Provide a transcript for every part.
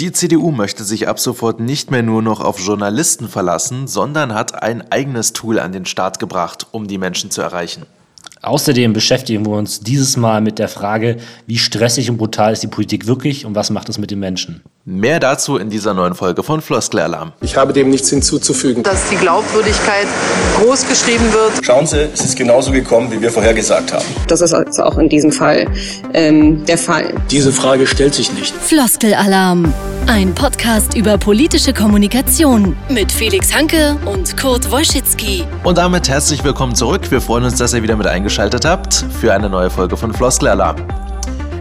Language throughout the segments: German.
Die CDU möchte sich ab sofort nicht mehr nur noch auf Journalisten verlassen, sondern hat ein eigenes Tool an den Start gebracht, um die Menschen zu erreichen. Außerdem beschäftigen wir uns dieses Mal mit der Frage, wie stressig und brutal ist die Politik wirklich und was macht es mit den Menschen. Mehr dazu in dieser neuen Folge von Floskelalarm. Ich habe dem nichts hinzuzufügen. Dass die Glaubwürdigkeit groß geschrieben wird. Schauen Sie, es ist genauso gekommen, wie wir vorhergesagt haben. Das ist also auch in diesem Fall ähm, der Fall. Diese Frage stellt sich nicht. Floskelalarm. Ein Podcast über politische Kommunikation mit Felix Hanke und Kurt Wolschitzki. Und damit herzlich willkommen zurück. Wir freuen uns, dass ihr wieder mit eingeschaltet habt für eine neue Folge von Floskelalarm.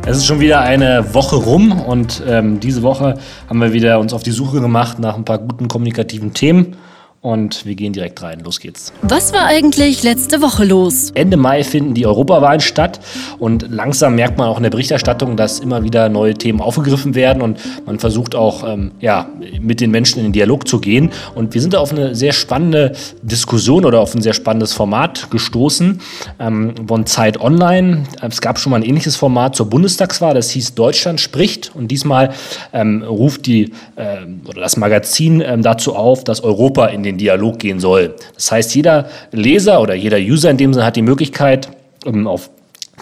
Es ist schon wieder eine Woche rum und ähm, diese Woche haben wir wieder uns auf die Suche gemacht nach ein paar guten kommunikativen Themen. Und wir gehen direkt rein. Los geht's. Was war eigentlich letzte Woche los? Ende Mai finden die Europawahlen statt und langsam merkt man auch in der Berichterstattung, dass immer wieder neue Themen aufgegriffen werden und man versucht auch ähm, ja, mit den Menschen in den Dialog zu gehen. Und wir sind da auf eine sehr spannende Diskussion oder auf ein sehr spannendes Format gestoßen ähm, von Zeit Online. Es gab schon mal ein ähnliches Format zur Bundestagswahl, das hieß Deutschland spricht. Und diesmal ähm, ruft die, äh, oder das Magazin ähm, dazu auf, dass Europa in den den Dialog gehen soll. Das heißt, jeder Leser oder jeder User in dem Sinne hat die Möglichkeit, um auf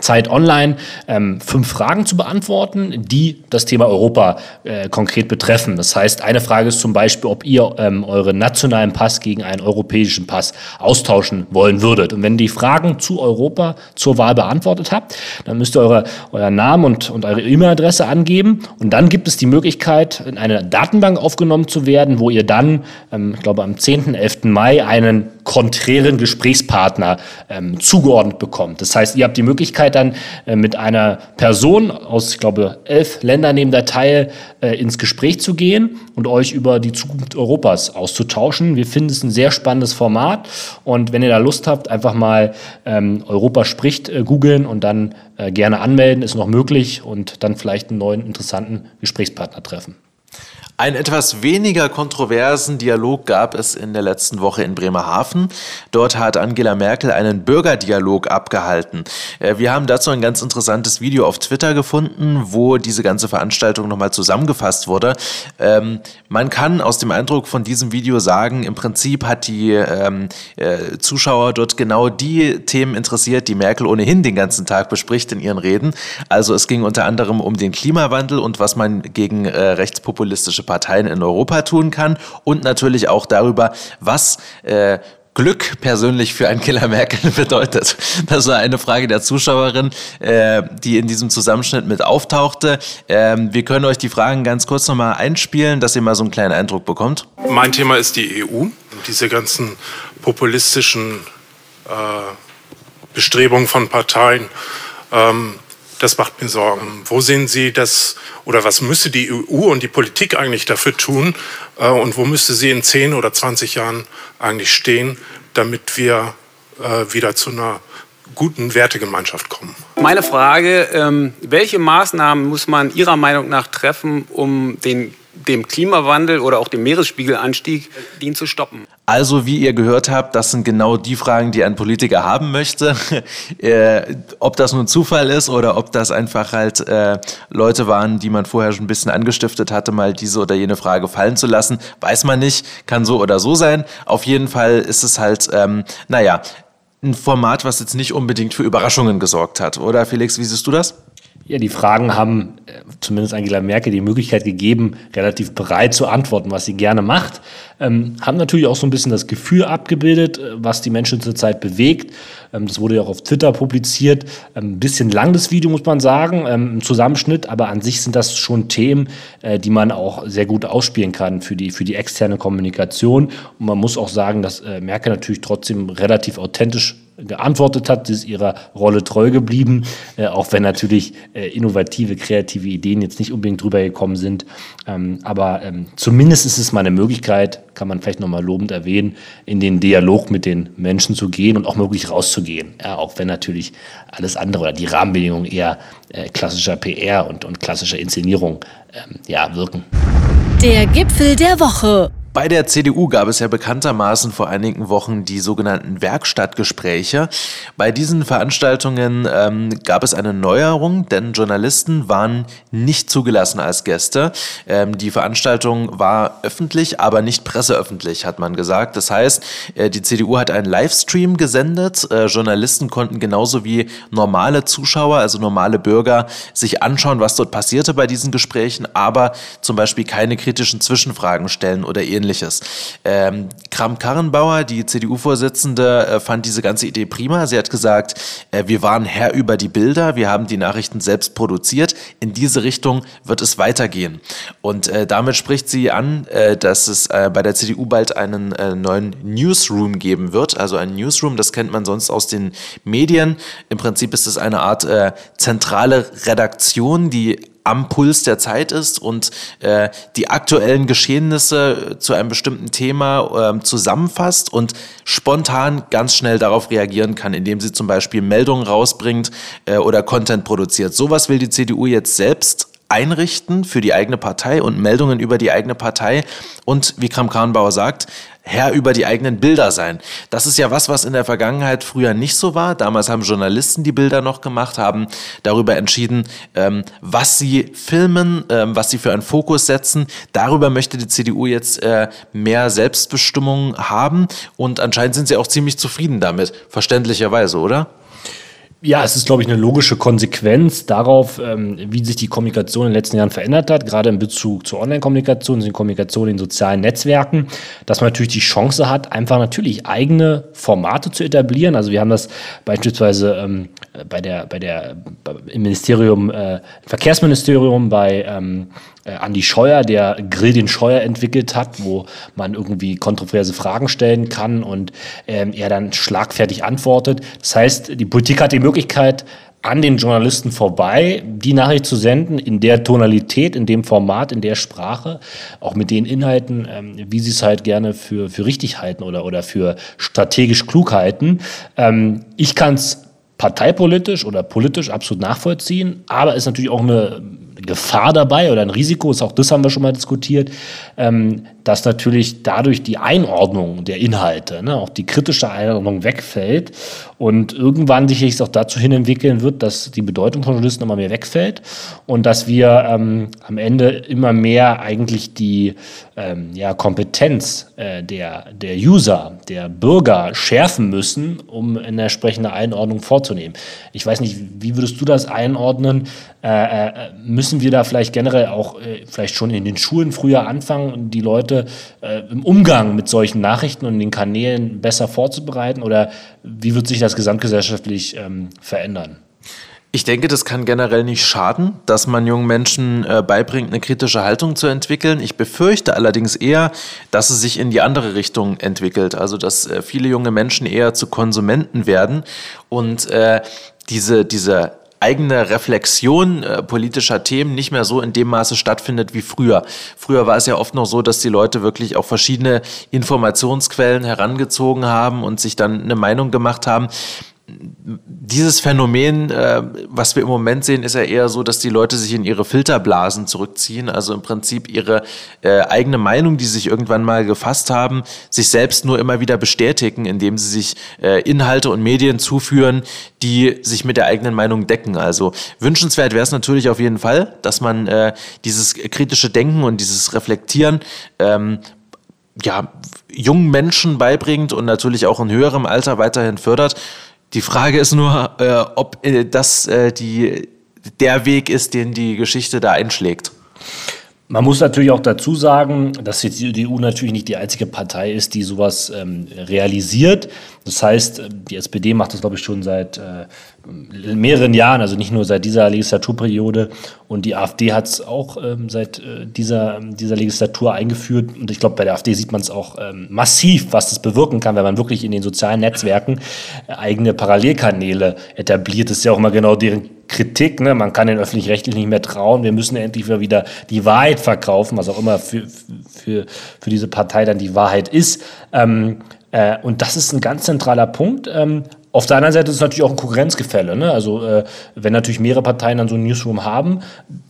Zeit Online ähm, fünf Fragen zu beantworten, die das Thema Europa äh, konkret betreffen. Das heißt, eine Frage ist zum Beispiel, ob ihr ähm, euren nationalen Pass gegen einen europäischen Pass austauschen wollen würdet. Und wenn die Fragen zu Europa zur Wahl beantwortet habt, dann müsst ihr eure, euren Namen und, und eure E-Mail-Adresse angeben. Und dann gibt es die Möglichkeit, in eine Datenbank aufgenommen zu werden, wo ihr dann, ähm, ich glaube, am 10., 11. Mai einen konträren Gesprächspartner ähm, zugeordnet bekommt. Das heißt, ihr habt die Möglichkeit dann äh, mit einer Person aus, ich glaube, elf Ländern neben der Teil äh, ins Gespräch zu gehen und euch über die Zukunft Europas auszutauschen. Wir finden es ein sehr spannendes Format und wenn ihr da Lust habt, einfach mal ähm, Europa spricht äh, googeln und dann äh, gerne anmelden, ist noch möglich und dann vielleicht einen neuen interessanten Gesprächspartner treffen. Einen etwas weniger kontroversen Dialog gab es in der letzten Woche in Bremerhaven. Dort hat Angela Merkel einen Bürgerdialog abgehalten. Äh, wir haben dazu ein ganz interessantes Video auf Twitter gefunden, wo diese ganze Veranstaltung nochmal zusammengefasst wurde. Ähm, man kann aus dem Eindruck von diesem Video sagen, im Prinzip hat die ähm, äh, Zuschauer dort genau die Themen interessiert, die Merkel ohnehin den ganzen Tag bespricht in ihren Reden. Also es ging unter anderem um den Klimawandel und was man gegen äh, rechtspopulistische Parteien in Europa tun kann und natürlich auch darüber, was äh, Glück persönlich für Angela Merkel bedeutet. Das war eine Frage der Zuschauerin, äh, die in diesem Zusammenschnitt mit auftauchte. Ähm, wir können euch die Fragen ganz kurz nochmal einspielen, dass ihr mal so einen kleinen Eindruck bekommt. Mein Thema ist die EU und diese ganzen populistischen äh, Bestrebungen von Parteien. Ähm, das macht mir Sorgen. Wo sehen Sie das oder was müsste die EU und die Politik eigentlich dafür tun äh, und wo müsste sie in 10 oder 20 Jahren eigentlich stehen, damit wir äh, wieder zu einer guten Wertegemeinschaft kommen? Meine Frage, ähm, welche Maßnahmen muss man Ihrer Meinung nach treffen, um den dem Klimawandel oder auch dem Meeresspiegelanstieg, den zu stoppen. Also, wie ihr gehört habt, das sind genau die Fragen, die ein Politiker haben möchte. äh, ob das nun Zufall ist oder ob das einfach halt äh, Leute waren, die man vorher schon ein bisschen angestiftet hatte, mal diese oder jene Frage fallen zu lassen, weiß man nicht, kann so oder so sein. Auf jeden Fall ist es halt, ähm, naja, ein Format, was jetzt nicht unbedingt für Überraschungen gesorgt hat. Oder Felix, wie siehst du das? Ja, die Fragen haben äh, zumindest Angela Merkel die Möglichkeit gegeben, relativ bereit zu antworten, was sie gerne macht. Ähm, haben natürlich auch so ein bisschen das Gefühl abgebildet, äh, was die Menschen zurzeit bewegt. Ähm, das wurde ja auch auf Twitter publiziert. Ähm, ein bisschen lang das Video, muss man sagen, ähm, im Zusammenschnitt, aber an sich sind das schon Themen, äh, die man auch sehr gut ausspielen kann für die, für die externe Kommunikation. Und man muss auch sagen, dass äh, Merkel natürlich trotzdem relativ authentisch geantwortet hat, ist ihrer Rolle treu geblieben, äh, auch wenn natürlich äh, innovative, kreative Ideen jetzt nicht unbedingt drüber gekommen sind. Ähm, aber ähm, zumindest ist es mal eine Möglichkeit, kann man vielleicht nochmal lobend erwähnen, in den Dialog mit den Menschen zu gehen und auch möglich rauszugehen. Ja, auch wenn natürlich alles andere oder die Rahmenbedingungen eher äh, klassischer PR und, und klassischer Inszenierung ähm, ja, wirken. Der Gipfel der Woche. Bei der CDU gab es ja bekanntermaßen vor einigen Wochen die sogenannten Werkstattgespräche. Bei diesen Veranstaltungen ähm, gab es eine Neuerung, denn Journalisten waren nicht zugelassen als Gäste. Ähm, die Veranstaltung war öffentlich, aber nicht presseöffentlich, hat man gesagt. Das heißt, äh, die CDU hat einen Livestream gesendet. Äh, Journalisten konnten genauso wie normale Zuschauer, also normale Bürger, sich anschauen, was dort passierte bei diesen Gesprächen, aber zum Beispiel keine kritischen Zwischenfragen stellen oder ähnliches ähnliches. Ähm, Kram-Karrenbauer, die CDU-Vorsitzende, äh, fand diese ganze Idee prima. Sie hat gesagt, äh, wir waren Herr über die Bilder, wir haben die Nachrichten selbst produziert. In diese Richtung wird es weitergehen. Und äh, damit spricht sie an, äh, dass es äh, bei der CDU bald einen äh, neuen Newsroom geben wird. Also ein Newsroom, das kennt man sonst aus den Medien. Im Prinzip ist es eine Art zentrale Redaktion, die am Puls der Zeit ist und äh, die aktuellen Geschehnisse zu einem bestimmten Thema äh, zusammenfasst und spontan ganz schnell darauf reagieren kann, indem sie zum Beispiel Meldungen rausbringt äh, oder Content produziert. Sowas will die CDU jetzt selbst einrichten für die eigene Partei und Meldungen über die eigene Partei und, wie Kram-Karrenbauer sagt, Herr über die eigenen Bilder sein. Das ist ja was, was in der Vergangenheit früher nicht so war. Damals haben Journalisten die Bilder noch gemacht, haben darüber entschieden, ähm, was sie filmen, ähm, was sie für einen Fokus setzen. Darüber möchte die CDU jetzt äh, mehr Selbstbestimmung haben und anscheinend sind sie auch ziemlich zufrieden damit, verständlicherweise, oder? Ja, es ist, glaube ich, eine logische Konsequenz darauf, ähm, wie sich die Kommunikation in den letzten Jahren verändert hat, gerade in Bezug zur Online-Kommunikation, zur Kommunikation in sozialen Netzwerken, dass man natürlich die Chance hat, einfach natürlich eigene Formate zu etablieren. Also wir haben das beispielsweise ähm, bei der, bei der, im Ministerium, äh, Verkehrsministerium bei ähm, äh, Andi Scheuer, der Grill den Scheuer entwickelt hat, wo man irgendwie kontroverse Fragen stellen kann und ähm, er dann schlagfertig antwortet. Das heißt, die Politik hat die Möglichkeit, an den Journalisten vorbei, die Nachricht zu senden, in der Tonalität, in dem Format, in der Sprache, auch mit den Inhalten, ähm, wie sie es halt gerne für, für richtig halten oder, oder für strategisch klug halten. Ähm, ich kann es parteipolitisch oder politisch absolut nachvollziehen, aber ist natürlich auch eine Gefahr dabei oder ein Risiko, ist auch das haben wir schon mal diskutiert, ähm, dass natürlich dadurch die Einordnung der Inhalte, ne, auch die kritische Einordnung wegfällt und irgendwann sicherlich auch dazu hin entwickeln wird, dass die Bedeutung von Journalisten immer mehr wegfällt und dass wir ähm, am Ende immer mehr eigentlich die ähm, ja, Kompetenz äh, der, der User, der Bürger schärfen müssen, um eine entsprechende Einordnung vorzunehmen. Ich weiß nicht, wie würdest du das einordnen? Äh, äh, müssen wir da vielleicht generell auch äh, vielleicht schon in den Schulen früher anfangen, die Leute äh, im Umgang mit solchen Nachrichten und den Kanälen besser vorzubereiten? Oder wie wird sich das gesamtgesellschaftlich ähm, verändern? Ich denke, das kann generell nicht schaden, dass man jungen Menschen äh, beibringt, eine kritische Haltung zu entwickeln. Ich befürchte allerdings eher, dass es sich in die andere Richtung entwickelt. Also, dass äh, viele junge Menschen eher zu Konsumenten werden und äh, diese, diese eigene Reflexion äh, politischer Themen nicht mehr so in dem Maße stattfindet wie früher. Früher war es ja oft noch so, dass die Leute wirklich auch verschiedene Informationsquellen herangezogen haben und sich dann eine Meinung gemacht haben dieses Phänomen, äh, was wir im Moment sehen, ist ja eher so, dass die Leute sich in ihre Filterblasen zurückziehen, also im Prinzip ihre äh, eigene Meinung, die sich irgendwann mal gefasst haben, sich selbst nur immer wieder bestätigen, indem sie sich äh, Inhalte und Medien zuführen, die sich mit der eigenen Meinung decken. Also wünschenswert wäre es natürlich auf jeden Fall, dass man äh, dieses kritische Denken und dieses Reflektieren ähm, ja, jungen Menschen beibringt und natürlich auch in höherem Alter weiterhin fördert. Die Frage ist nur, äh, ob äh, das äh, die, der Weg ist, den die Geschichte da einschlägt. Man muss natürlich auch dazu sagen, dass die CDU natürlich nicht die einzige Partei ist, die sowas ähm, realisiert. Das heißt, die SPD macht das, glaube ich, schon seit äh, mehreren Jahren, also nicht nur seit dieser Legislaturperiode. Und die AfD hat es auch ähm, seit äh, dieser, dieser Legislatur eingeführt. Und ich glaube, bei der AfD sieht man es auch ähm, massiv, was das bewirken kann, wenn man wirklich in den sozialen Netzwerken äh, eigene Parallelkanäle etabliert. Das ist ja auch immer genau deren Kritik. Ne? Man kann den öffentlich-rechtlich nicht mehr trauen. Wir müssen endlich wieder die Wahrheit verkaufen, was auch immer für, für, für diese Partei dann die Wahrheit ist. Ähm, äh, und das ist ein ganz zentraler Punkt. Ähm, auf der anderen Seite ist es natürlich auch ein Konkurrenzgefälle. Ne? Also äh, wenn natürlich mehrere Parteien dann so ein Newsroom haben,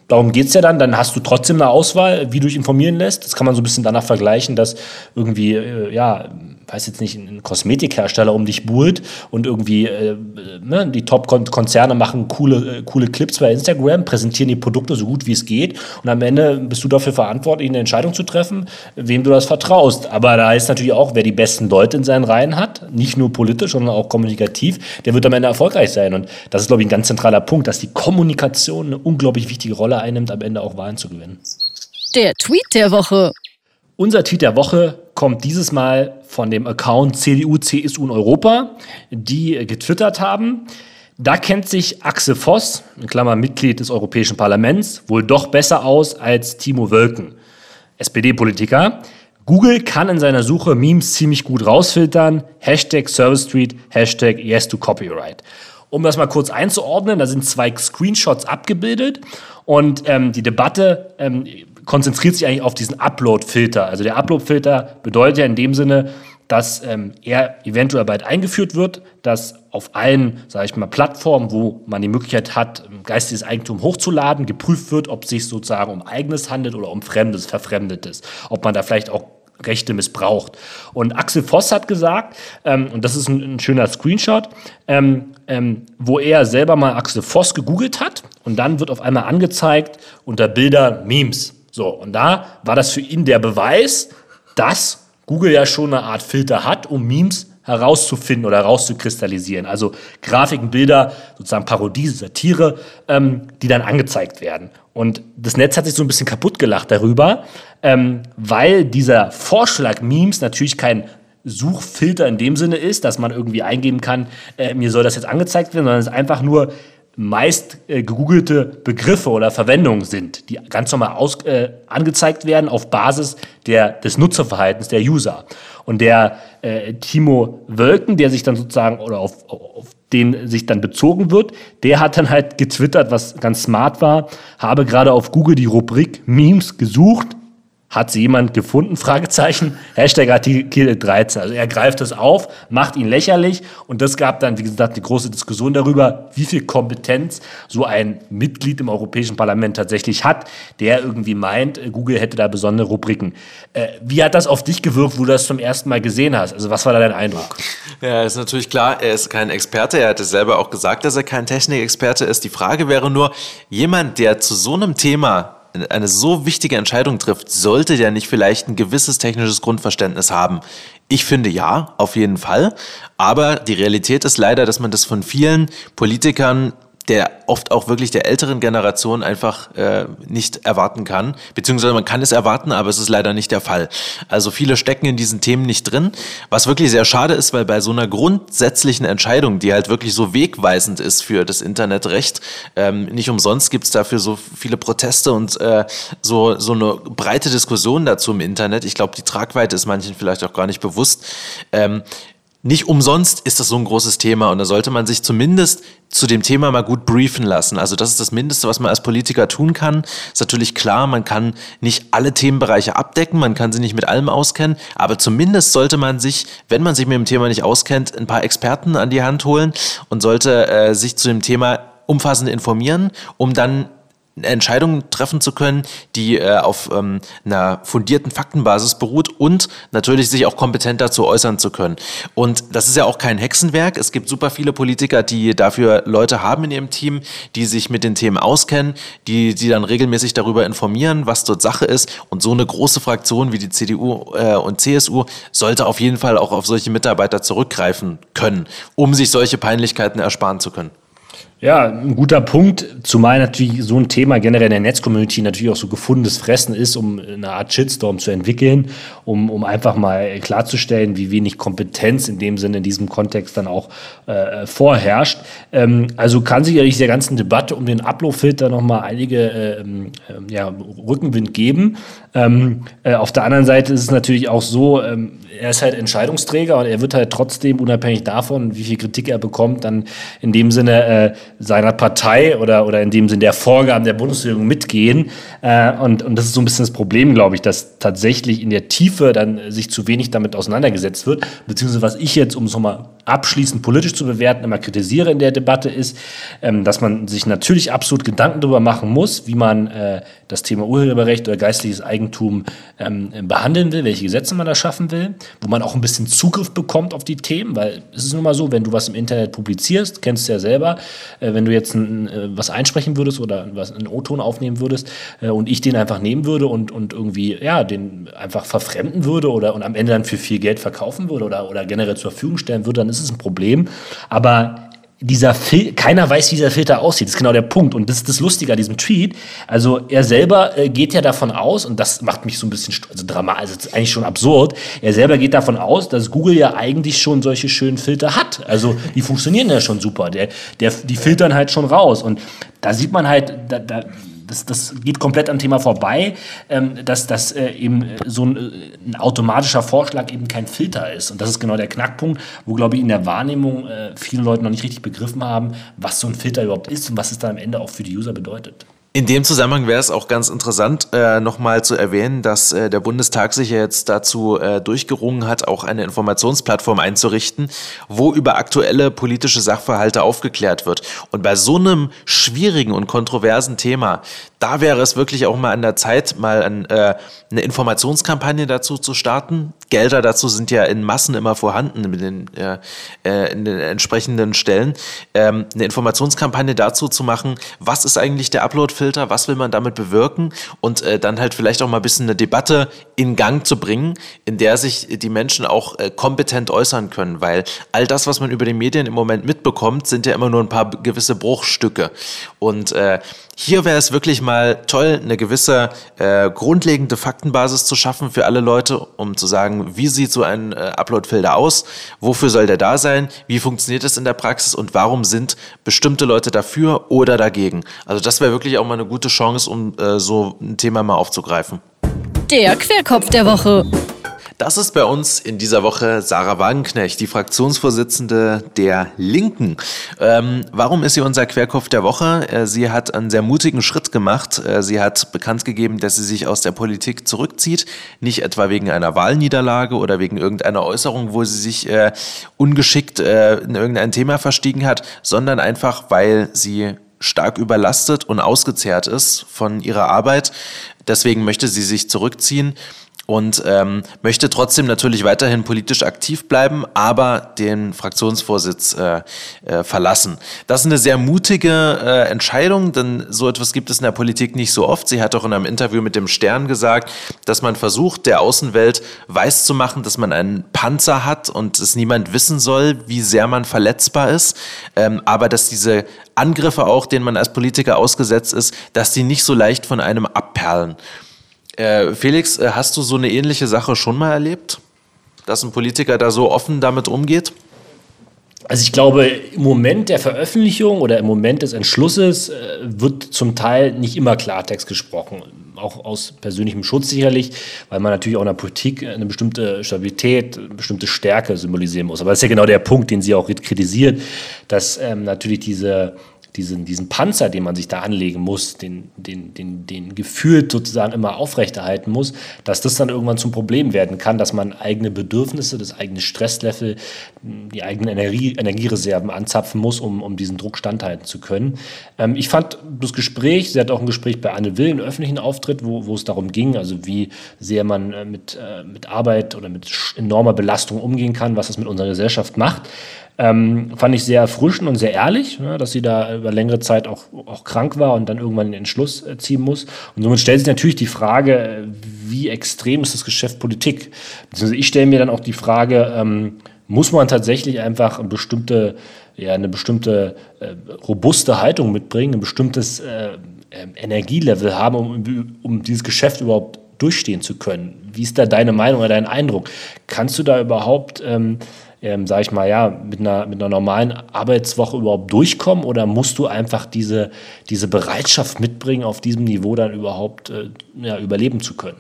darum geht es ja dann. Dann hast du trotzdem eine Auswahl, wie du dich informieren lässt. Das kann man so ein bisschen danach vergleichen, dass irgendwie, äh, ja, weiß jetzt nicht, ein Kosmetikhersteller um dich buhlt und irgendwie äh, ne, die Top-Konzerne machen coole, äh, coole Clips bei Instagram, präsentieren die Produkte so gut wie es geht und am Ende bist du dafür verantwortlich, eine Entscheidung zu treffen, wem du das vertraust. Aber da ist natürlich auch, wer die besten Leute in seinen Reihen hat, nicht nur politisch, sondern auch kommunikativ, der wird am Ende erfolgreich sein. Und das ist, glaube ich, ein ganz zentraler Punkt, dass die Kommunikation eine unglaublich wichtige Rolle einnimmt, am Ende auch Wahlen zu gewinnen. Der Tweet der Woche. Unser Tweet der Woche kommt dieses Mal von dem Account CDU, CSU in Europa, die getwittert haben. Da kennt sich Axel Voss, in Klammer Mitglied des Europäischen Parlaments, wohl doch besser aus als Timo Wölken, SPD-Politiker. Google kann in seiner Suche Memes ziemlich gut rausfiltern. Hashtag Service Street, Hashtag Yes to Copyright. Um das mal kurz einzuordnen, da sind zwei Screenshots abgebildet und ähm, die Debatte ähm, konzentriert sich eigentlich auf diesen Upload-Filter. Also der Upload-Filter bedeutet ja in dem Sinne, dass ähm, er eventuell bald eingeführt wird, dass auf allen, sage ich mal, Plattformen, wo man die Möglichkeit hat, geistiges Eigentum hochzuladen, geprüft wird, ob es sich sozusagen um eigenes handelt oder um fremdes, verfremdetes. Ob man da vielleicht auch Rechte missbraucht. Und Axel Voss hat gesagt, ähm, und das ist ein, ein schöner Screenshot, ähm, ähm, wo er selber mal Axel Voss gegoogelt hat und dann wird auf einmal angezeigt unter Bilder Memes. So, und da war das für ihn der Beweis, dass Google ja schon eine Art Filter hat, um Memes herauszufinden oder herauszukristallisieren. Also Grafiken, Bilder, sozusagen Parodie, Satire, ähm, die dann angezeigt werden. Und das Netz hat sich so ein bisschen kaputt gelacht darüber, ähm, weil dieser Vorschlag Memes natürlich kein Suchfilter in dem Sinne ist, dass man irgendwie eingeben kann, äh, mir soll das jetzt angezeigt werden, sondern es ist einfach nur meist äh, gegoogelte Begriffe oder Verwendungen sind, die ganz normal aus, äh, angezeigt werden auf Basis der, des Nutzerverhaltens der User. Und der äh, Timo Wölken, der sich dann sozusagen oder auf, auf den sich dann bezogen wird, der hat dann halt getwittert, was ganz smart war, habe gerade auf Google die Rubrik Memes gesucht, hat sie jemand gefunden? Fragezeichen. Hashtag Artikel 13. Also er greift es auf, macht ihn lächerlich und das gab dann, wie gesagt, eine große Diskussion darüber, wie viel Kompetenz so ein Mitglied im Europäischen Parlament tatsächlich hat, der irgendwie meint, Google hätte da besondere Rubriken. Äh, wie hat das auf dich gewirkt, wo du das zum ersten Mal gesehen hast? Also was war da dein Eindruck? Ja, ist natürlich klar, er ist kein Experte. Er hatte selber auch gesagt, dass er kein Technikexperte ist. Die Frage wäre nur, jemand, der zu so einem Thema eine so wichtige Entscheidung trifft, sollte der nicht vielleicht ein gewisses technisches Grundverständnis haben? Ich finde ja, auf jeden Fall. Aber die Realität ist leider, dass man das von vielen Politikern der oft auch wirklich der älteren Generation einfach äh, nicht erwarten kann. Beziehungsweise man kann es erwarten, aber es ist leider nicht der Fall. Also viele stecken in diesen Themen nicht drin, was wirklich sehr schade ist, weil bei so einer grundsätzlichen Entscheidung, die halt wirklich so wegweisend ist für das Internetrecht, ähm, nicht umsonst gibt es dafür so viele Proteste und äh, so, so eine breite Diskussion dazu im Internet. Ich glaube, die Tragweite ist manchen vielleicht auch gar nicht bewusst. Ähm, nicht umsonst ist das so ein großes Thema und da sollte man sich zumindest zu dem Thema mal gut briefen lassen. Also das ist das Mindeste, was man als Politiker tun kann. Ist natürlich klar, man kann nicht alle Themenbereiche abdecken, man kann sie nicht mit allem auskennen, aber zumindest sollte man sich, wenn man sich mit dem Thema nicht auskennt, ein paar Experten an die Hand holen und sollte äh, sich zu dem Thema umfassend informieren, um dann Entscheidungen treffen zu können, die äh, auf ähm, einer fundierten Faktenbasis beruht und natürlich sich auch kompetent dazu äußern zu können. Und das ist ja auch kein Hexenwerk. Es gibt super viele Politiker, die dafür Leute haben in ihrem Team, die sich mit den Themen auskennen, die, die dann regelmäßig darüber informieren, was dort Sache ist. Und so eine große Fraktion wie die CDU äh, und CSU sollte auf jeden Fall auch auf solche Mitarbeiter zurückgreifen können, um sich solche Peinlichkeiten ersparen zu können. Ja, ein guter Punkt, zumal natürlich so ein Thema generell in der Netzcommunity natürlich auch so gefundenes Fressen ist, um eine Art Shitstorm zu entwickeln, um, um einfach mal klarzustellen, wie wenig Kompetenz in dem Sinne in diesem Kontext dann auch äh, vorherrscht. Ähm, also kann sicherlich der ganzen Debatte um den Upload-Filter nochmal einige äh, äh, ja, Rückenwind geben. Ähm, äh, auf der anderen Seite ist es natürlich auch so, ähm, er ist halt Entscheidungsträger und er wird halt trotzdem, unabhängig davon, wie viel Kritik er bekommt, dann in dem Sinne äh, seiner Partei oder, oder in dem Sinne der Vorgaben der Bundesregierung mitgehen. Äh, und, und das ist so ein bisschen das Problem, glaube ich, dass tatsächlich in der Tiefe dann sich zu wenig damit auseinandergesetzt wird. Beziehungsweise was ich jetzt, um es nochmal abschließend politisch zu bewerten, immer kritisiere in der Debatte, ist, ähm, dass man sich natürlich absolut Gedanken darüber machen muss, wie man äh, das Thema Urheberrecht oder geistliches Eigentum ähm, behandeln will, welche Gesetze man da schaffen will, wo man auch ein bisschen Zugriff bekommt auf die Themen, weil es ist nun mal so, wenn du was im Internet publizierst, kennst du ja selber, äh, wenn du jetzt ein, äh, was einsprechen würdest oder was einen O-Ton aufnehmen würdest äh, und ich den einfach nehmen würde und, und irgendwie, ja, den einfach verfremden würde oder und am Ende dann für viel Geld verkaufen würde oder, oder generell zur Verfügung stellen würde, dann ist ein Problem. Aber dieser Fil keiner weiß, wie dieser Filter aussieht. Das ist genau der Punkt. Und das ist das Lustige an diesem Tweet. Also er selber äh, geht ja davon aus, und das macht mich so ein bisschen also dramatisch, also das ist eigentlich schon absurd. Er selber geht davon aus, dass Google ja eigentlich schon solche schönen Filter hat. Also die funktionieren ja schon super. Der, der, die filtern halt schon raus. Und da sieht man halt, da, da das, das geht komplett am Thema vorbei, ähm, dass das äh, eben äh, so ein, äh, ein, automatischer Vorschlag eben kein Filter ist. Und das ist genau der Knackpunkt, wo, glaube ich, in der Wahrnehmung äh, viele Leute noch nicht richtig begriffen haben, was so ein Filter überhaupt ist und was es dann am Ende auch für die User bedeutet. In dem Zusammenhang wäre es auch ganz interessant, äh, nochmal zu erwähnen, dass äh, der Bundestag sich ja jetzt dazu äh, durchgerungen hat, auch eine Informationsplattform einzurichten, wo über aktuelle politische Sachverhalte aufgeklärt wird. Und bei so einem schwierigen und kontroversen Thema, da wäre es wirklich auch mal an der Zeit, mal an, äh, eine Informationskampagne dazu zu starten. Gelder dazu sind ja in Massen immer vorhanden in den, äh, äh, in den entsprechenden Stellen. Ähm, eine Informationskampagne dazu zu machen, was ist eigentlich der Upload-Filter, was will man damit bewirken und äh, dann halt vielleicht auch mal ein bisschen eine Debatte in Gang zu bringen, in der sich die Menschen auch äh, kompetent äußern können, weil all das, was man über die Medien im Moment mitbekommt, sind ja immer nur ein paar gewisse Bruchstücke. Und äh, hier wäre es wirklich mal toll, eine gewisse äh, grundlegende Faktenbasis zu schaffen für alle Leute, um zu sagen, wie sieht so ein äh, Upload-Filter aus, wofür soll der da sein, wie funktioniert es in der Praxis und warum sind bestimmte Leute dafür oder dagegen. Also das wäre wirklich auch mal eine gute Chance, um äh, so ein Thema mal aufzugreifen. Der Querkopf der Woche. Das ist bei uns in dieser Woche Sarah Wagenknecht, die Fraktionsvorsitzende der Linken. Ähm, warum ist sie unser Querkopf der Woche? Äh, sie hat einen sehr mutigen Schritt gemacht. Äh, sie hat bekannt gegeben, dass sie sich aus der Politik zurückzieht. Nicht etwa wegen einer Wahlniederlage oder wegen irgendeiner Äußerung, wo sie sich äh, ungeschickt äh, in irgendein Thema verstiegen hat, sondern einfach, weil sie stark überlastet und ausgezehrt ist von ihrer Arbeit. Deswegen möchte sie sich zurückziehen und ähm, möchte trotzdem natürlich weiterhin politisch aktiv bleiben, aber den Fraktionsvorsitz äh, äh, verlassen. Das ist eine sehr mutige äh, Entscheidung, denn so etwas gibt es in der Politik nicht so oft. Sie hat auch in einem Interview mit dem Stern gesagt, dass man versucht, der Außenwelt weiß zu machen, dass man einen Panzer hat und es niemand wissen soll, wie sehr man verletzbar ist, ähm, aber dass diese Angriffe auch, denen man als Politiker ausgesetzt ist, dass die nicht so leicht von einem abperlen. Äh, Felix, äh, hast du so eine ähnliche Sache schon mal erlebt? Dass ein Politiker da so offen damit umgeht? Also ich glaube, im Moment der Veröffentlichung oder im Moment des Entschlusses äh, wird zum Teil nicht immer Klartext gesprochen. Auch aus persönlichem Schutz sicherlich, weil man natürlich auch in der Politik eine bestimmte Stabilität, eine bestimmte Stärke symbolisieren muss. Aber das ist ja genau der Punkt, den sie auch kritisiert, dass ähm, natürlich diese diesen, diesen Panzer, den man sich da anlegen muss, den, den, den, den gefühlt sozusagen immer aufrechterhalten muss, dass das dann irgendwann zum Problem werden kann, dass man eigene Bedürfnisse, das eigene Stresslevel, die eigenen Energie, Energiereserven anzapfen muss, um, um diesen Druck standhalten zu können. Ähm, ich fand das Gespräch, sie hat auch ein Gespräch bei Anne Will, einen öffentlichen Auftritt, wo, wo es darum ging, also wie sehr man äh, mit, äh, mit Arbeit oder mit enormer Belastung umgehen kann, was das mit unserer Gesellschaft macht. Ähm, fand ich sehr erfrischend und sehr ehrlich, ne, dass sie da über längere Zeit auch, auch krank war und dann irgendwann den Entschluss äh, ziehen muss. Und somit stellt sich natürlich die Frage, äh, wie extrem ist das Geschäft Politik? Beziehungsweise ich stelle mir dann auch die Frage, ähm, muss man tatsächlich einfach eine bestimmte, ja, eine bestimmte äh, robuste Haltung mitbringen, ein bestimmtes äh, ähm, Energielevel haben, um, um dieses Geschäft überhaupt durchstehen zu können. Wie ist da deine Meinung oder dein Eindruck? Kannst du da überhaupt ähm, ähm, sage ich mal, ja, mit einer, mit einer normalen Arbeitswoche überhaupt durchkommen oder musst du einfach diese, diese Bereitschaft mitbringen, auf diesem Niveau dann überhaupt äh, ja, überleben zu können?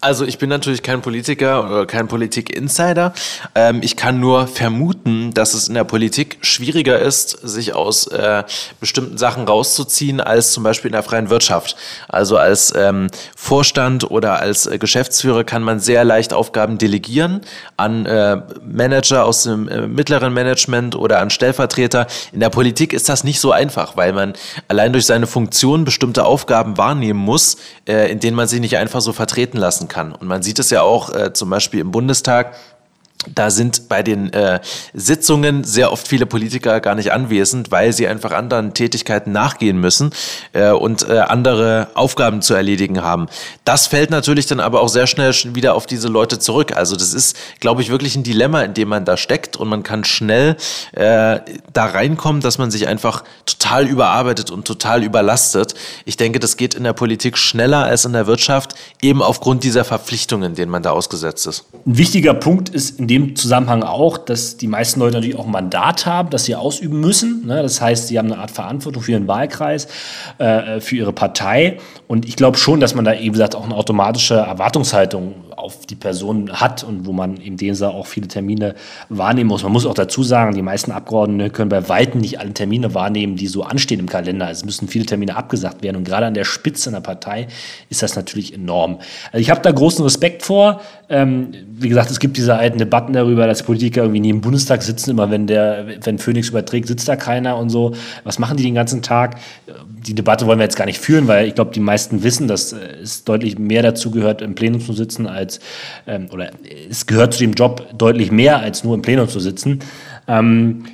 Also ich bin natürlich kein Politiker oder kein Politik-Insider. Ähm, ich kann nur vermuten, dass es in der Politik schwieriger ist, sich aus äh, bestimmten Sachen rauszuziehen, als zum Beispiel in der freien Wirtschaft. Also als ähm, Vorstand oder als äh, Geschäftsführer kann man sehr leicht Aufgaben delegieren an äh, Manager aus dem äh, mittleren Management oder an Stellvertreter. In der Politik ist das nicht so einfach, weil man allein durch seine Funktion bestimmte Aufgaben wahrnehmen muss, äh, in denen man sich nicht einfach so vertreten lassen kann. Und man sieht es ja auch äh, zum Beispiel im Bundestag, da sind bei den äh, Sitzungen sehr oft viele Politiker gar nicht anwesend, weil sie einfach anderen Tätigkeiten nachgehen müssen äh, und äh, andere Aufgaben zu erledigen haben. Das fällt natürlich dann aber auch sehr schnell wieder auf diese Leute zurück. Also das ist, glaube ich, wirklich ein Dilemma, in dem man da steckt und man kann schnell äh, da reinkommen, dass man sich einfach total überarbeitet und total überlastet. Ich denke, das geht in der Politik schneller als in der Wirtschaft, eben aufgrund dieser Verpflichtungen, denen man da ausgesetzt ist. Ein wichtiger Punkt ist in dem Zusammenhang auch, dass die meisten Leute natürlich auch ein Mandat haben, das sie ausüben müssen. Ne? Das heißt, sie haben eine Art Verantwortung für ihren Wahlkreis, äh, für ihre Partei. Und ich glaube schon, dass man da eben gesagt auch eine automatische Erwartungshaltung auf die Person hat und wo man in dem Sinne auch viele Termine wahrnehmen muss. Man muss auch dazu sagen, die meisten Abgeordnete können bei Weitem nicht alle Termine wahrnehmen, die so anstehen im Kalender. Es müssen viele Termine abgesagt werden und gerade an der Spitze einer Partei ist das natürlich enorm. Also ich habe da großen Respekt vor. Ähm, wie gesagt, es gibt diese alten Debatten darüber, dass Politiker irgendwie nie im Bundestag sitzen, immer wenn der, wenn Phoenix überträgt, sitzt da keiner und so. Was machen die den ganzen Tag? Die Debatte wollen wir jetzt gar nicht führen, weil ich glaube, die meisten wissen, dass es deutlich mehr dazu gehört, im Plenum zu sitzen, als ähm, oder es gehört zu dem Job deutlich mehr, als nur im Plenum zu sitzen. Ähm,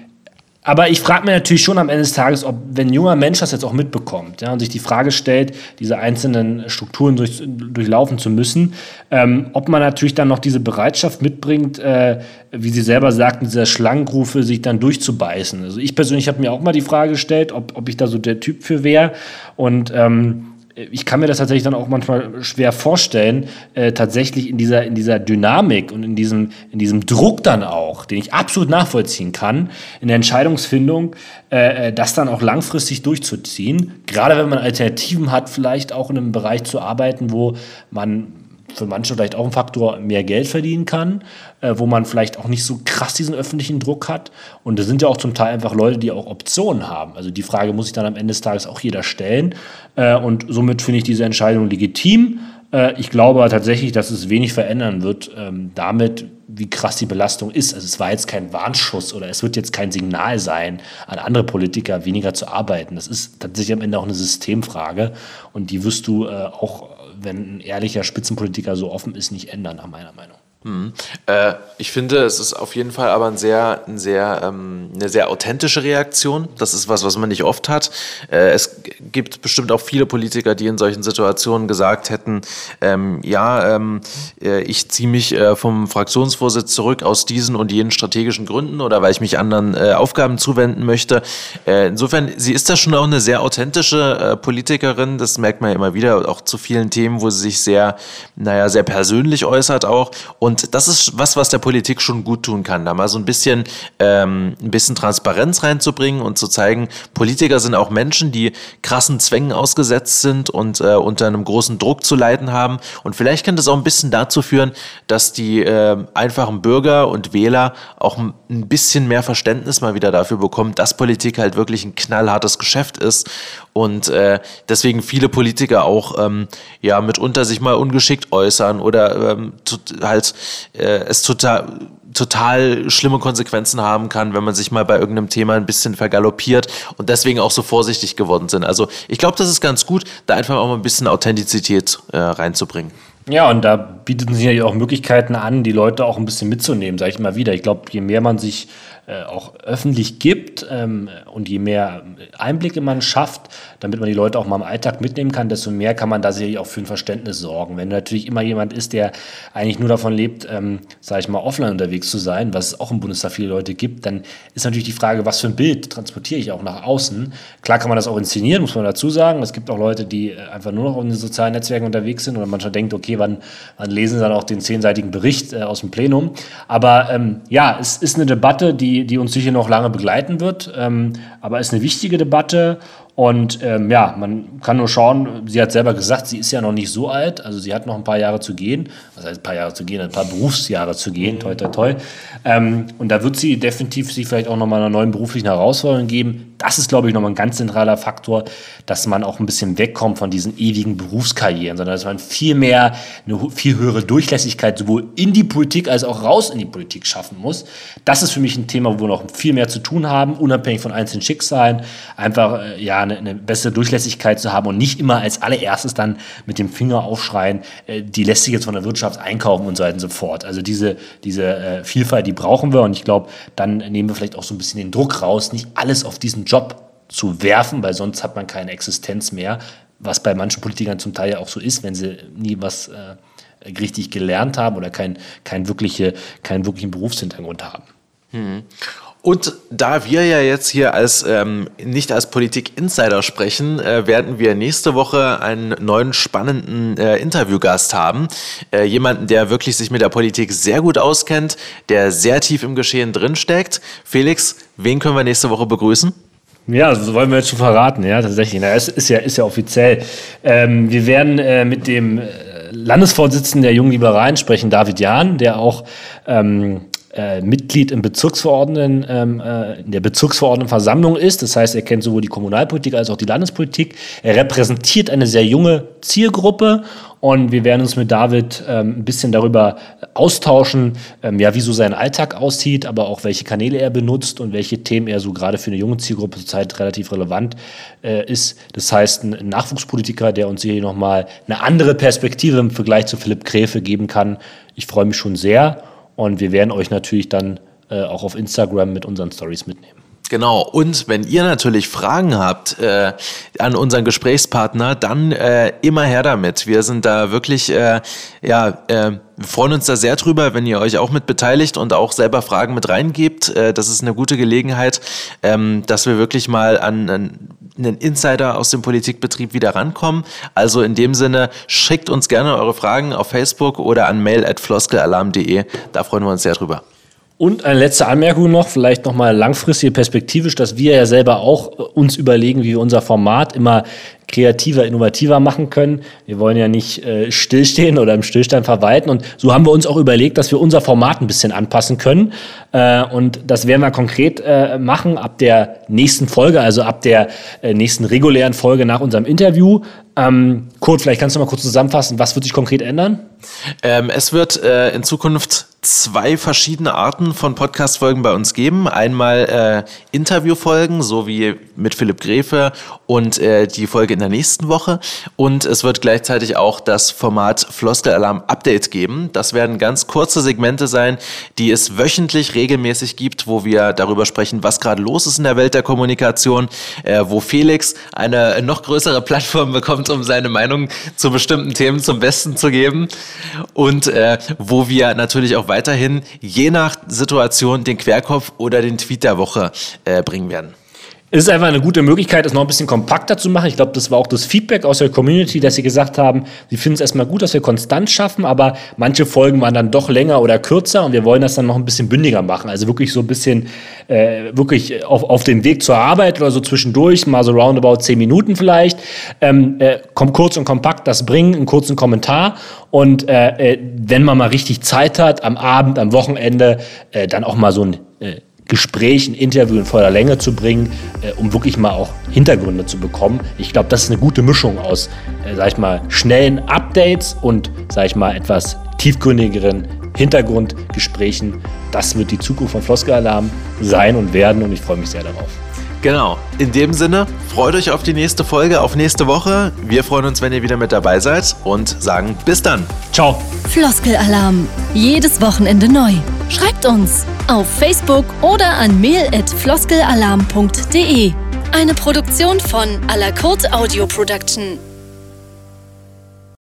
aber ich frage mir natürlich schon am Ende des Tages, ob, wenn ein junger Mensch das jetzt auch mitbekommt ja, und sich die Frage stellt, diese einzelnen Strukturen durch, durchlaufen zu müssen, ähm, ob man natürlich dann noch diese Bereitschaft mitbringt, äh, wie Sie selber sagten, dieser Schlangenrufe sich dann durchzubeißen. Also ich persönlich habe mir auch mal die Frage gestellt, ob, ob ich da so der Typ für wäre. Und ähm, ich kann mir das tatsächlich dann auch manchmal schwer vorstellen, äh, tatsächlich in dieser, in dieser Dynamik und in diesem, in diesem Druck dann auch, den ich absolut nachvollziehen kann, in der Entscheidungsfindung, äh, äh das dann auch langfristig durchzuziehen. Gerade wenn man Alternativen hat, vielleicht auch in einem Bereich zu arbeiten, wo man für manche vielleicht auch ein Faktor mehr Geld verdienen kann, äh, wo man vielleicht auch nicht so krass diesen öffentlichen Druck hat. Und da sind ja auch zum Teil einfach Leute, die auch Optionen haben. Also die Frage muss sich dann am Ende des Tages auch jeder stellen. Äh, und somit finde ich diese Entscheidung legitim. Äh, ich glaube tatsächlich, dass es wenig verändern wird ähm, damit, wie krass die Belastung ist. Also es war jetzt kein Warnschuss oder es wird jetzt kein Signal sein an andere Politiker, weniger zu arbeiten. Das ist tatsächlich am Ende auch eine Systemfrage und die wirst du äh, auch wenn ein ehrlicher Spitzenpolitiker so offen ist, nicht ändern, nach meiner Meinung. Mhm. Äh, ich finde, es ist auf jeden Fall aber ein sehr, ein sehr, ähm, eine sehr authentische Reaktion. Das ist was, was man nicht oft hat. Äh, es gibt bestimmt auch viele Politiker, die in solchen Situationen gesagt hätten, ähm, ja, ähm, äh, ich ziehe mich äh, vom Fraktionsvorsitz zurück aus diesen und jenen strategischen Gründen oder weil ich mich anderen äh, Aufgaben zuwenden möchte. Insofern, sie ist da schon auch eine sehr authentische Politikerin. Das merkt man ja immer wieder, auch zu vielen Themen, wo sie sich sehr, naja, sehr persönlich äußert auch. Und und das ist was, was der Politik schon gut tun kann, da mal so ein bisschen, ähm, ein bisschen Transparenz reinzubringen und zu zeigen, Politiker sind auch Menschen, die krassen Zwängen ausgesetzt sind und äh, unter einem großen Druck zu leiden haben. Und vielleicht kann das auch ein bisschen dazu führen, dass die äh, einfachen Bürger und Wähler auch ein bisschen mehr Verständnis mal wieder dafür bekommen, dass Politik halt wirklich ein knallhartes Geschäft ist und äh, deswegen viele Politiker auch ähm, ja mitunter sich mal ungeschickt äußern oder ähm, halt äh, es total total schlimme Konsequenzen haben kann, wenn man sich mal bei irgendeinem Thema ein bisschen vergaloppiert und deswegen auch so vorsichtig geworden sind. Also ich glaube, das ist ganz gut, da einfach auch mal ein bisschen Authentizität äh, reinzubringen. Ja, und da bieten sich ja auch Möglichkeiten an, die Leute auch ein bisschen mitzunehmen, sage ich mal wieder. Ich glaube, je mehr man sich äh, auch öffentlich gibt ähm, und je mehr Einblicke man schafft, damit man die Leute auch mal im Alltag mitnehmen kann, desto mehr kann man da sicherlich auch für ein Verständnis sorgen. Wenn natürlich immer jemand ist, der eigentlich nur davon lebt, ähm, sage ich mal, offline unterwegs zu sein, was es auch im Bundestag viele Leute gibt, dann ist natürlich die Frage, was für ein Bild transportiere ich auch nach außen. Klar kann man das auch inszenieren, muss man dazu sagen. Es gibt auch Leute, die äh, einfach nur noch auf den sozialen Netzwerken unterwegs sind oder manchmal denkt, okay, wann, wann lesen sie dann auch den zehnseitigen Bericht äh, aus dem Plenum. Aber ähm, ja, es ist eine Debatte, die die, uns sicher noch lange begleiten wird. Ähm, aber es ist eine wichtige Debatte Und ähm, ja, man kann nur schauen, sie hat selber gesagt, sie ist ja noch nicht so alt, also sie hat noch ein paar Jahre zu gehen, also ein paar Jahre zu gehen, ein paar Berufsjahre zu gehen, toi toi toi. Ähm, und da wird sie definitiv sich vielleicht auch nochmal einer neuen beruflichen Herausforderung geben. Das ist, glaube ich, nochmal ein ganz zentraler Faktor, dass man auch ein bisschen wegkommt von diesen ewigen Berufskarrieren, sondern dass man viel mehr, eine viel höhere Durchlässigkeit sowohl in die Politik als auch raus in die Politik schaffen muss. Das ist für mich ein Thema, wo wir noch viel mehr zu tun haben, unabhängig von einzelnen Schicksalen. Einfach, äh, ja, eine, eine, bessere Durchlässigkeit zu haben und nicht immer als allererstes dann mit dem Finger aufschreien, äh, die lässt sich jetzt von der Wirtschaft einkaufen und so weiter und so fort. Also diese, diese äh, Vielfalt, die brauchen wir und ich glaube, dann nehmen wir vielleicht auch so ein bisschen den Druck raus, nicht alles auf diesen Job zu werfen, weil sonst hat man keine Existenz mehr, was bei manchen Politikern zum Teil ja auch so ist, wenn sie nie was äh, richtig gelernt haben oder kein, kein wirkliche, keinen wirklichen Berufshintergrund haben. Mhm. Und da wir ja jetzt hier als ähm, nicht als Politik-Insider sprechen, äh, werden wir nächste Woche einen neuen spannenden äh, Interviewgast haben. Äh, jemanden, der wirklich sich mit der Politik sehr gut auskennt, der sehr tief im Geschehen drinsteckt. Felix, wen können wir nächste Woche begrüßen? Ja, das wollen wir jetzt schon verraten, ja, tatsächlich. Na, es ist ja, ist ja offiziell. Ähm, wir werden äh, mit dem äh, Landesvorsitzenden der Jungen Liberalen sprechen, David Jahn, der auch ähm, äh, Mitglied im Bezirksverordneten, ähm, äh, in der Bezirksverordnetenversammlung ist. Das heißt, er kennt sowohl die Kommunalpolitik als auch die Landespolitik. Er repräsentiert eine sehr junge Zielgruppe und wir werden uns mit David ähm, ein bisschen darüber austauschen, ähm, ja, wie so sein Alltag aussieht, aber auch welche Kanäle er benutzt und welche Themen er so gerade für eine junge Zielgruppe zurzeit relativ relevant äh, ist. Das heißt, ein Nachwuchspolitiker, der uns hier nochmal eine andere Perspektive im Vergleich zu Philipp Gräfe geben kann. Ich freue mich schon sehr und wir werden euch natürlich dann äh, auch auf Instagram mit unseren Stories mitnehmen. Genau. Und wenn ihr natürlich Fragen habt äh, an unseren Gesprächspartner, dann äh, immer her damit. Wir sind da wirklich, äh, ja, äh, wir freuen uns da sehr drüber, wenn ihr euch auch mit beteiligt und auch selber Fragen mit reingebt. Äh, das ist eine gute Gelegenheit, ähm, dass wir wirklich mal an, einen Insider aus dem Politikbetrieb wieder rankommen. Also in dem Sinne, schickt uns gerne eure Fragen auf Facebook oder an mail.floskelalarm.de. Da freuen wir uns sehr drüber. Und eine letzte Anmerkung noch, vielleicht nochmal langfristige perspektivisch, dass wir ja selber auch äh, uns überlegen, wie wir unser Format immer kreativer, innovativer machen können. Wir wollen ja nicht äh, stillstehen oder im Stillstand verwalten. Und so haben wir uns auch überlegt, dass wir unser Format ein bisschen anpassen können. Äh, und das werden wir konkret äh, machen ab der nächsten Folge, also ab der äh, nächsten regulären Folge nach unserem Interview. Ähm, Kurt, vielleicht kannst du mal kurz zusammenfassen, was wird sich konkret ändern? Ähm, es wird äh, in Zukunft zwei verschiedene Arten von Podcast-Folgen bei uns geben. Einmal äh, Interviewfolgen, so wie mit Philipp Gräfe und äh, die Folge in der nächsten Woche. Und es wird gleichzeitig auch das Format Floskelalarm Update geben. Das werden ganz kurze Segmente sein, die es wöchentlich regelmäßig gibt, wo wir darüber sprechen, was gerade los ist in der Welt der Kommunikation, äh, wo Felix eine noch größere Plattform bekommt, um seine Meinung zu bestimmten Themen zum Besten zu geben. Und äh, wo wir natürlich auch weiterhin je nach Situation den Querkopf oder den Tweet der Woche äh, bringen werden. Es ist einfach eine gute Möglichkeit, es noch ein bisschen kompakter zu machen. Ich glaube, das war auch das Feedback aus der Community, dass sie gesagt haben, sie finden es erstmal gut, dass wir konstant schaffen, aber manche Folgen waren dann doch länger oder kürzer und wir wollen das dann noch ein bisschen bündiger machen. Also wirklich so ein bisschen, äh, wirklich auf, auf dem Weg zur Arbeit oder so zwischendurch, mal so roundabout zehn Minuten vielleicht. Ähm, äh, kommt kurz und kompakt das bringen, einen kurzen Kommentar und äh, äh, wenn man mal richtig Zeit hat, am Abend, am Wochenende, äh, dann auch mal so ein äh, Gespräch, ein Interview in voller Länge zu bringen, äh, um wirklich mal auch Hintergründe zu bekommen. Ich glaube, das ist eine gute Mischung aus, äh, sag ich mal, schnellen Updates und, sag ich mal, etwas tiefgründigeren Hintergrundgesprächen. Das wird die Zukunft von Floskelalarm sein und werden und ich freue mich sehr darauf. Genau. In dem Sinne, freut euch auf die nächste Folge, auf nächste Woche. Wir freuen uns, wenn ihr wieder mit dabei seid und sagen bis dann. Ciao. Floskelalarm. Jedes Wochenende neu. Schreibt uns auf Facebook oder an mail@floskelalarm.de. Eine Produktion von Alakurt Audio Production.